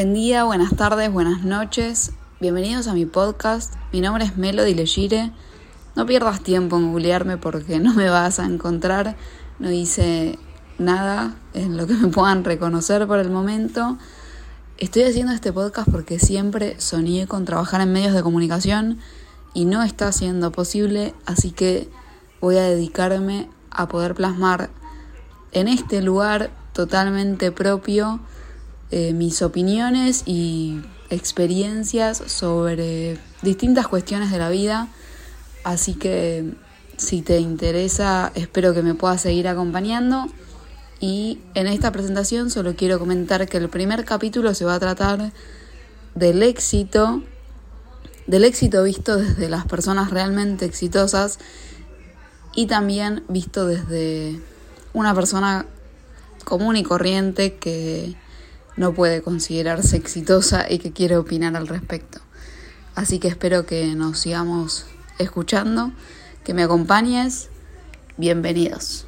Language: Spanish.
Buen día, buenas tardes, buenas noches. Bienvenidos a mi podcast. Mi nombre es Melody Legire. No pierdas tiempo en googlearme porque no me vas a encontrar. No hice nada en lo que me puedan reconocer por el momento. Estoy haciendo este podcast porque siempre soñé con trabajar en medios de comunicación y no está siendo posible, así que voy a dedicarme a poder plasmar en este lugar totalmente propio eh, mis opiniones y experiencias sobre distintas cuestiones de la vida. Así que si te interesa, espero que me puedas seguir acompañando. Y en esta presentación solo quiero comentar que el primer capítulo se va a tratar del éxito, del éxito visto desde las personas realmente exitosas y también visto desde una persona común y corriente que no puede considerarse exitosa y que quiere opinar al respecto. Así que espero que nos sigamos escuchando, que me acompañes. Bienvenidos.